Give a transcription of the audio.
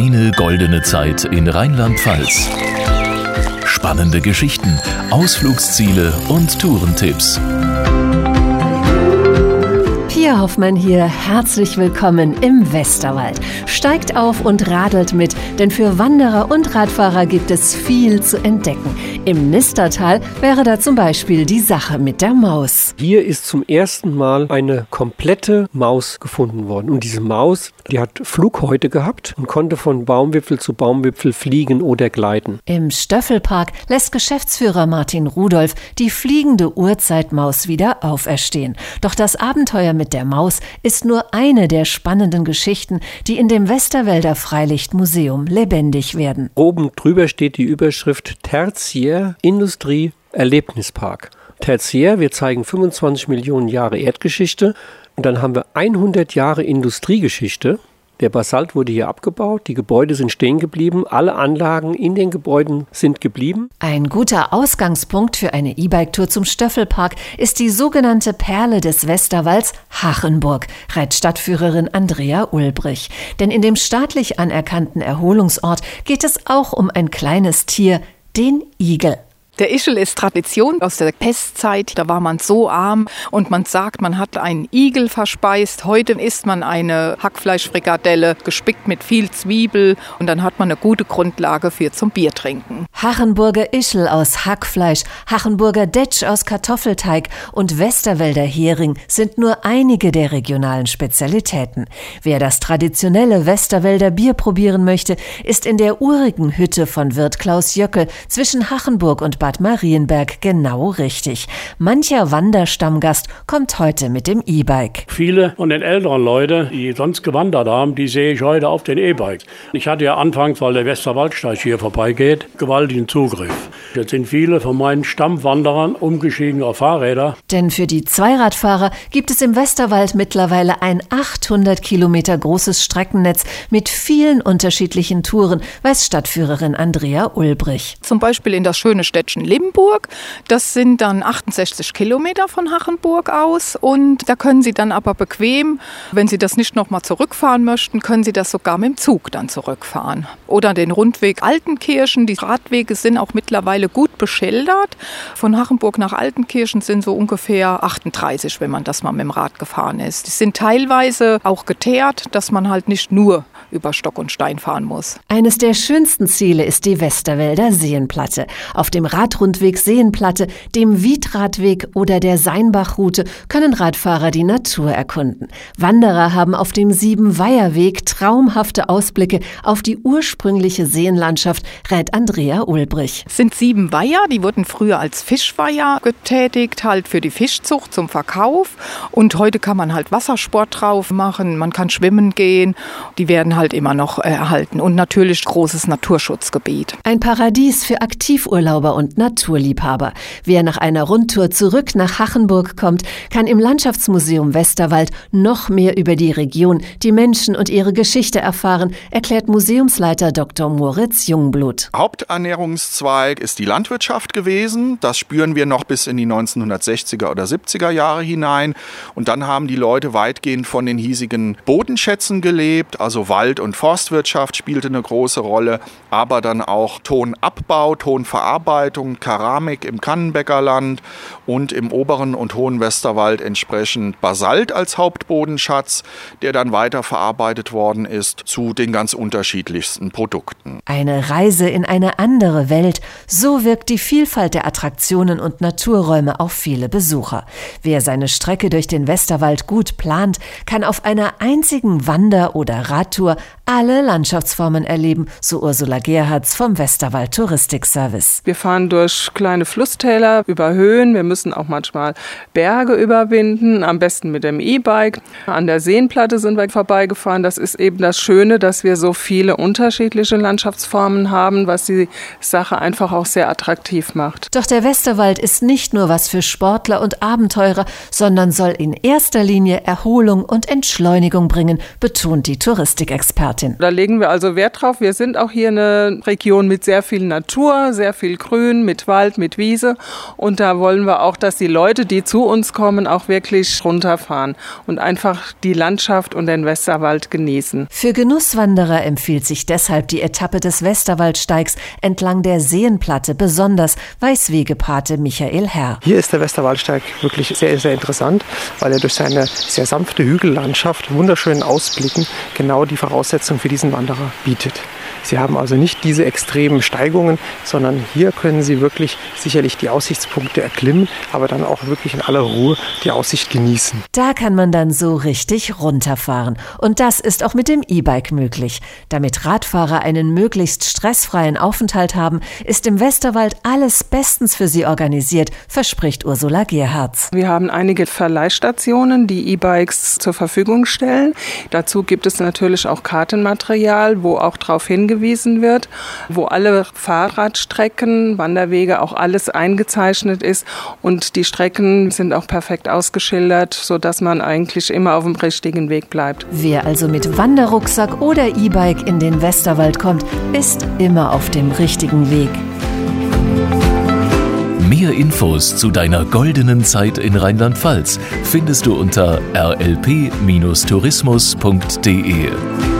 Deine goldene Zeit in Rheinland-Pfalz. Spannende Geschichten, Ausflugsziele und Tourentipps. Pia Hoffmann hier, herzlich willkommen im Westerwald. Steigt auf und radelt mit, denn für Wanderer und Radfahrer gibt es viel zu entdecken. Im Nistertal wäre da zum Beispiel die Sache mit der Maus. Hier ist zum ersten Mal eine komplette Maus gefunden worden. Und diese Maus, die hat Flughäute gehabt und konnte von Baumwipfel zu Baumwipfel fliegen oder gleiten. Im Stöffelpark lässt Geschäftsführer Martin Rudolf die fliegende Urzeitmaus wieder auferstehen. Doch das Abenteuer mit der Maus ist nur eine der spannenden Geschichten, die in dem Westerwälder Freilichtmuseum lebendig werden. Oben drüber steht die Überschrift Tertiär Industrie Erlebnispark. Tertiär, wir zeigen 25 Millionen Jahre Erdgeschichte und dann haben wir 100 Jahre Industriegeschichte der Basalt wurde hier abgebaut, die Gebäude sind stehen geblieben, alle Anlagen in den Gebäuden sind geblieben. Ein guter Ausgangspunkt für eine E-Bike-Tour zum Stöffelpark ist die sogenannte Perle des Westerwalds Hachenburg, rät Stadtführerin Andrea Ulbrich. Denn in dem staatlich anerkannten Erholungsort geht es auch um ein kleines Tier, den Igel. Der Ischel ist Tradition aus der Pestzeit. Da war man so arm und man sagt, man hat einen Igel verspeist. Heute isst man eine Hackfleischfrikadelle gespickt mit viel Zwiebel und dann hat man eine gute Grundlage für zum Biertrinken. Hachenburger Ischel aus Hackfleisch, Hachenburger Detsch aus Kartoffelteig und Westerwälder Hering sind nur einige der regionalen Spezialitäten. Wer das traditionelle Westerwälder Bier probieren möchte, ist in der urigen Hütte von Wirt Klaus Jöckel zwischen Hachenburg und Bad Bad Marienberg genau richtig. Mancher Wanderstammgast kommt heute mit dem E-Bike. Viele von den älteren Leuten, die sonst gewandert haben, die sehe ich heute auf den E-Bikes. Ich hatte ja anfangs, weil der Westerwaldsteig hier vorbeigeht, gewaltigen Zugriff. Jetzt sind viele von meinen Stammwanderern umgestiegen auf Fahrräder. Denn für die Zweiradfahrer gibt es im Westerwald mittlerweile ein 800 Kilometer großes Streckennetz mit vielen unterschiedlichen Touren, weiß Stadtführerin Andrea Ulbrich. Zum Beispiel in das schöne Städtchen München Limburg. Das sind dann 68 Kilometer von Hachenburg aus und da können Sie dann aber bequem, wenn Sie das nicht nochmal zurückfahren möchten, können Sie das sogar mit dem Zug dann zurückfahren. Oder den Rundweg Altenkirchen. Die Radwege sind auch mittlerweile gut beschildert. Von Hachenburg nach Altenkirchen sind so ungefähr 38, wenn man das mal mit dem Rad gefahren ist. Die sind teilweise auch geteert, dass man halt nicht nur über Stock und Stein fahren muss. Eines der schönsten Ziele ist die Westerwälder Seenplatte. Auf dem Radrundweg Seenplatte, dem Wiedradweg oder der Seinbachroute können Radfahrer die Natur erkunden. Wanderer haben auf dem Siebenweiherweg traumhafte Ausblicke auf die ursprüngliche Seenlandschaft, rät Andrea Ulbrich. Es sind sieben Weiher, die wurden früher als Fischweiher getätigt, halt für die Fischzucht zum Verkauf. Und heute kann man halt Wassersport drauf machen, man kann schwimmen gehen. Die werden halt immer noch erhalten. Und natürlich großes Naturschutzgebiet. Ein Paradies für Aktivurlauber und Naturliebhaber. Wer nach einer Rundtour zurück nach Hachenburg kommt, kann im Landschaftsmuseum Westerwald noch mehr über die Region, die Menschen und ihre Geschichte erfahren, erklärt Museumsleiter Dr. Moritz Jungblut. Haupternährungszweig ist die Landwirtschaft gewesen. Das spüren wir noch bis in die 1960er oder 70er Jahre hinein. Und dann haben die Leute weitgehend von den hiesigen Bodenschätzen gelebt. Also Wald- und Forstwirtschaft spielte eine große Rolle, aber dann auch Tonabbau, Tonverarbeitung, Keramik im Kannenbäckerland und im oberen und hohen Westerwald entsprechend Basalt als Hauptbodenschatz, der dann weiterverarbeitet worden ist zu den ganz unterschiedlichsten Produkten. Eine Reise in eine andere Welt, so wirkt die Vielfalt der Attraktionen und Naturräume auf viele Besucher. Wer seine Strecke durch den Westerwald gut plant, kann auf einer einzigen Wander- oder Radtour alle Landschaftsformen erleben, so Ursula Gerhards vom Westerwald Touristikservice. Wir fahren durch kleine Flusstäler, über Höhen. Wir müssen auch manchmal Berge überwinden, am besten mit dem E-Bike. An der Seenplatte sind wir vorbeigefahren. Das ist eben das Schöne, dass wir so viele unterschiedliche Landschaftsformen haben, was die Sache einfach auch sehr attraktiv macht. Doch der Westerwald ist nicht nur was für Sportler und Abenteurer, sondern soll in erster Linie Erholung und Entschleunigung bringen, betont die Touristikexpertin. Expertin. Da legen wir also Wert drauf. Wir sind auch hier eine Region mit sehr viel Natur, sehr viel Grün, mit Wald, mit Wiese. Und da wollen wir auch, dass die Leute, die zu uns kommen, auch wirklich runterfahren und einfach die Landschaft und den Westerwald genießen. Für Genusswanderer empfiehlt sich deshalb die Etappe des Westerwaldsteigs entlang der Seenplatte besonders, weiß Wegepate Michael Herr. Hier ist der Westerwaldsteig wirklich sehr, sehr interessant, weil er durch seine sehr sanfte Hügellandschaft, wunderschönen Ausblicken genau die Voraussetzung für diesen Wanderer bietet. Sie haben also nicht diese extremen Steigungen, sondern hier können Sie wirklich sicherlich die Aussichtspunkte erklimmen, aber dann auch wirklich in aller Ruhe die Aussicht genießen. Da kann man dann so richtig runterfahren. Und das ist auch mit dem E-Bike möglich. Damit Radfahrer einen möglichst stressfreien Aufenthalt haben, ist im Westerwald alles bestens für sie organisiert, verspricht Ursula Gerhards. Wir haben einige Verleihstationen, die E-Bikes zur Verfügung stellen. Dazu gibt es natürlich auch Kartenmaterial, wo auch darauf hingewiesen wird, wo alle Fahrradstrecken, Wanderwege, auch alles eingezeichnet ist und die Strecken sind auch perfekt ausgeschildert, sodass man eigentlich immer auf dem richtigen Weg bleibt. Wer also mit Wanderrucksack oder E-Bike in den Westerwald kommt, ist immer auf dem richtigen Weg. Mehr Infos zu deiner goldenen Zeit in Rheinland-Pfalz findest du unter rlp-tourismus.de.